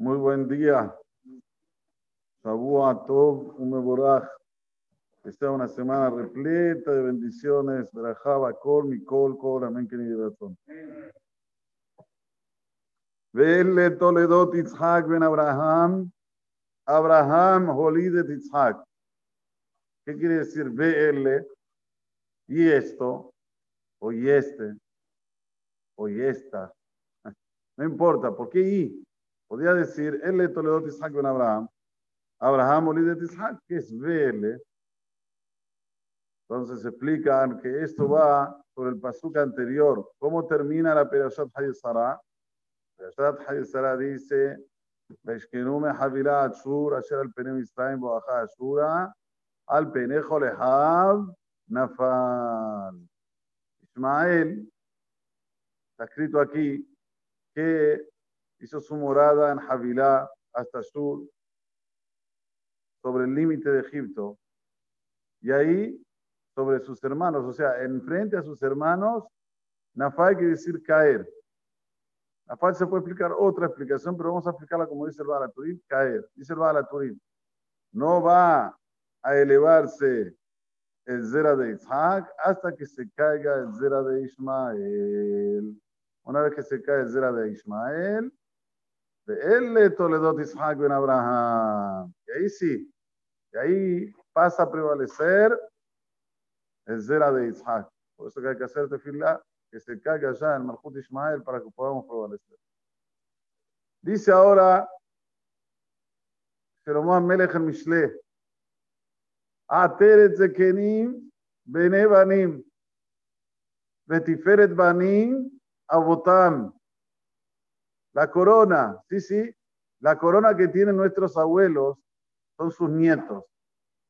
Muy buen día. Shabua Tov Umeborach. Que sea una semana repleta de bendiciones. Berajaba Kol, Mikol, Kol, Amén, que. Vele Toledot Yitzhak ben Abraham. Abraham Holidet Yitzhak. ¿Qué quiere decir Vele? Y esto, o y este, o y esta. No importa, ¿por qué y? podía decir, él le toledó Isaac ben Abraham, Abraham olide Isaac, que es vele. Entonces explican que esto va sobre el pasuk anterior. ¿Cómo termina la Perashat Hayesara? Perashat Hayesara dice, Veshkenume Havila Ashur, Asher al Penem Israel, Boaja Ashura, al Penejo Lehav, Nafal. Ismael, está escrito aquí que hizo su morada en Javilá hasta sur, sobre el límite de Egipto, y ahí sobre sus hermanos, o sea, enfrente a sus hermanos, Nafal quiere decir caer. Nafal se puede explicar otra explicación, pero vamos a explicarla como dice el Balaturim, caer. Dice el Balaturim, no va a elevarse el Zera de Isaac hasta que se caiga el Zera de Ismael. Una vez que se cae el Zera de Ismael, él le Toledot Isaac ben Abraham. Y ahí sí, y ahí pasa a prevalecer el Zera de Isaac. Por eso que hay que hacer tefilá, que se caiga ya el Malchut Ismael para que podamos prevalecer. Dice ahora Jeroboam Melech el Mishle, Ateret Zekenim Bene Banim, Betiferet Banim Abotam. La corona, sí, sí, la corona que tienen nuestros abuelos son sus nietos.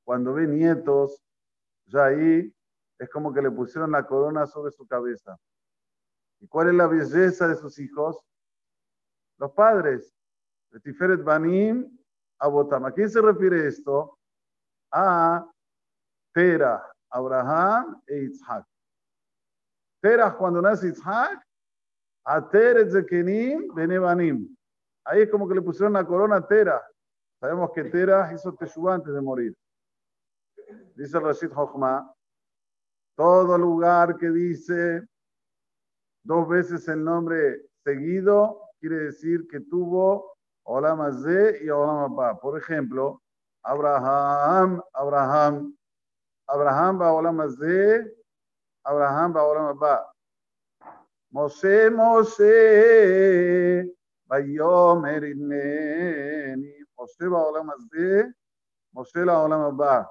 Cuando ve nietos, ya ahí es como que le pusieron la corona sobre su cabeza. ¿Y cuál es la belleza de sus hijos? Los padres. Tiferet Banim Abotam. ¿A quién se refiere esto? A Tera, Abraham e Isaac. Tera, cuando nace Isaac, Ateret Zekenim Benebanim. Ahí es como que le pusieron la corona a Tera. Sabemos que Tera hizo Teshuvah antes de morir. Dice el Rashid Hochma, todo lugar que dice dos veces el nombre seguido quiere decir que tuvo Olam Azeh y Olam Abba. Por ejemplo, Abraham, Abraham, Abraham va Olam Azeh, Abraham va Olam Abba. Bayomer Inneni, Moshe Baolam Azde, Moshe la Olam Abba.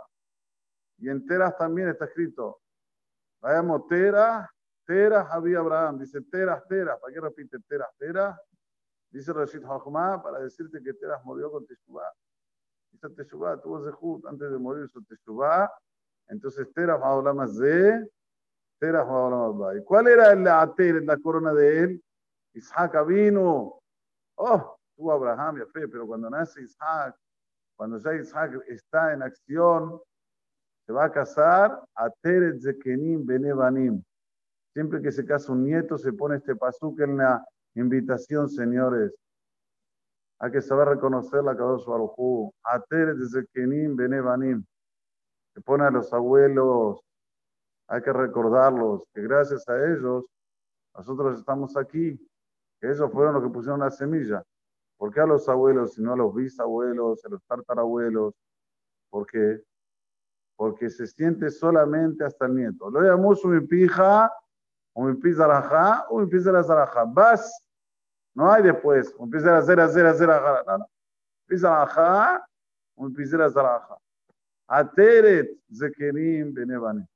Y en Teras también está escrito. Vayamos Teras, Teras había Abraham. Dice Teras, Teras. ¿Para qué repite Teras, Teras? Dice Rashid Hachma para decirte que Teras murió con Teshuvah. Dice Teshuvah, tuvo Zehut antes de morir su Teshuvah. Entonces Teras Baolam Azde. ¿Y cuál era la ater, la corona de él? Isaac vino. Oh, tuvo Abraham y fe, pero cuando nace Isaac, cuando ya Isaac está en acción, se va a casar a Teret Zekenim Benevanim. Siempre que se casa un nieto, se pone este pasuk en la invitación, señores. Hay que saber reconocer la Kadosh Baruj A Teret Zekenim Benevanim. Se pone a los abuelos, hay que recordarlos, que gracias a ellos nosotros estamos aquí, que ellos fueron los que pusieron la semilla. ¿Por qué a los abuelos, sino a los bisabuelos, a los tartarabuelos? ¿Por qué? Porque se siente solamente hasta el nieto. Lo llamamos mi pija, o mi pizarajá, o mi pizarajá. Vas, no hay después. Un pizarajá, zera, no, no. Pizarajá, un pizarajá. Ateret zekerim benebanim.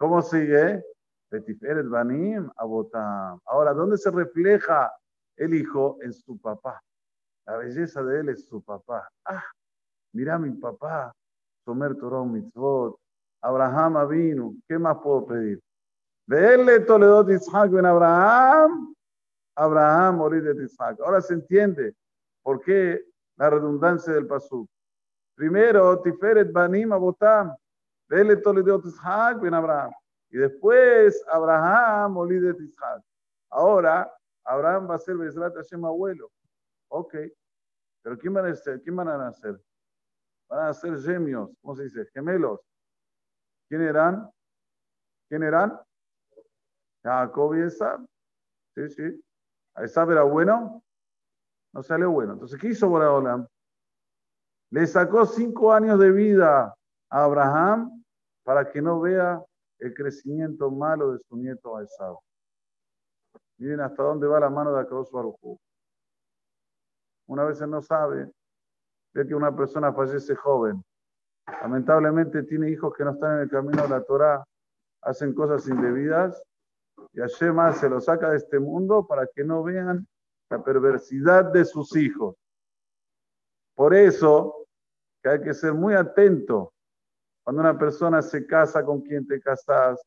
¿Cómo sigue? Betiferet Banim Abotam. Ahora, ¿dónde se refleja el hijo? En su papá. La belleza de él es su papá. Ah, mira mi papá, Somer Torah Mitzvot, Abraham vino. ¿Qué más puedo pedir? Vele Toledot Isaac en Abraham, Abraham morir de Isaac. Ahora se entiende por qué la redundancia del pasú. Primero, Tiferet Banim Abotam. Vele Toledot Isaac ben Abraham. Y después Abraham de Isaac. Ahora, Abraham va a ser Besrat Hashem abuelo. Ok. Pero ¿quién van a nacer? ¿Quién van a nacer? Van a ser gemios, ¿cómo se dice? Gemelos. ¿Quién eran? ¿Quién eran? Jacob y Esab. Sí, sí. ¿A Esab era bueno? No salió bueno. Entonces, ¿qué hizo Boraholam? Le sacó cinco años de vida a Abraham para que no vea el crecimiento malo de su nieto Esab. Miren hasta dónde va la mano de Akadosh Baruj Una vez no sabe, ve que una persona fallece joven. Lamentablemente tiene hijos que no están en el camino de la Torah, hacen cosas indebidas y Hashem se lo saca de este mundo para que no vean la perversidad de sus hijos. Por eso que hay que ser muy atento cuando una persona se casa con quien te casas,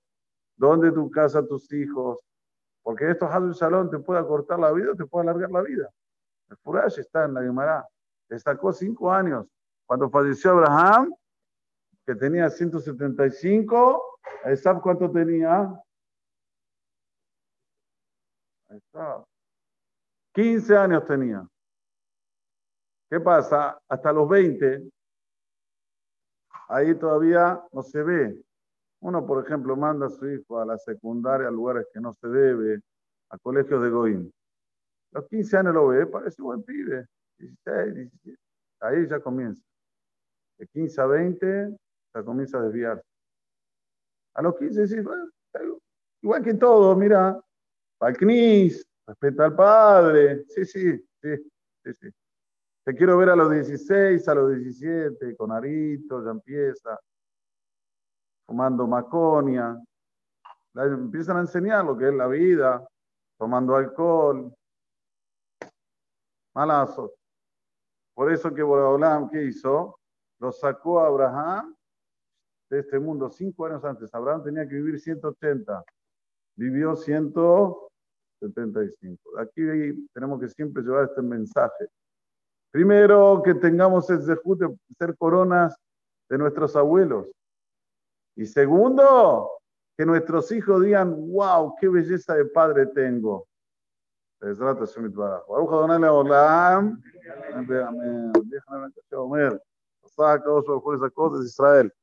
dónde tú casas a tus hijos, porque esto Hazul Shalom te puede acortar la vida o te puede alargar la vida. El Furash está en la Gemara. Destacó cinco años. Cuando falleció Abraham, que tenía 175, ¿sabes cuánto tenía? Ahí está. 15 años tenía. ¿Qué pasa? Hasta los 20, ahí todavía no se ve. Uno, por ejemplo, manda a su hijo a la secundaria, a lugares que no se debe, a colegios de Goín. Los 15 años lo ve, parece buen pibe. 16, 17. Ahí ya comienza. De 15 a 20, ya comienza a desviarse. A los 15 sí, igual que todo, mira, al CNIS, respeta al padre. Sí, sí, sí, sí, sí. Te quiero ver a los 16, a los 17, con Arito, ya empieza, fumando maconia. Empiezan a enseñar lo que es la vida, tomando alcohol. Malazos. Por eso que Boraholam, ¿qué hizo? Lo sacó a Abraham de este mundo cinco años antes. Abraham tenía que vivir 180. Vivió 175. Aquí tenemos que siempre llevar este mensaje. Primero, que tengamos el zehut de ser coronas de nuestros abuelos. Y segundo, que nuestros hijos digan, wow, qué belleza de padre tengo. Israel.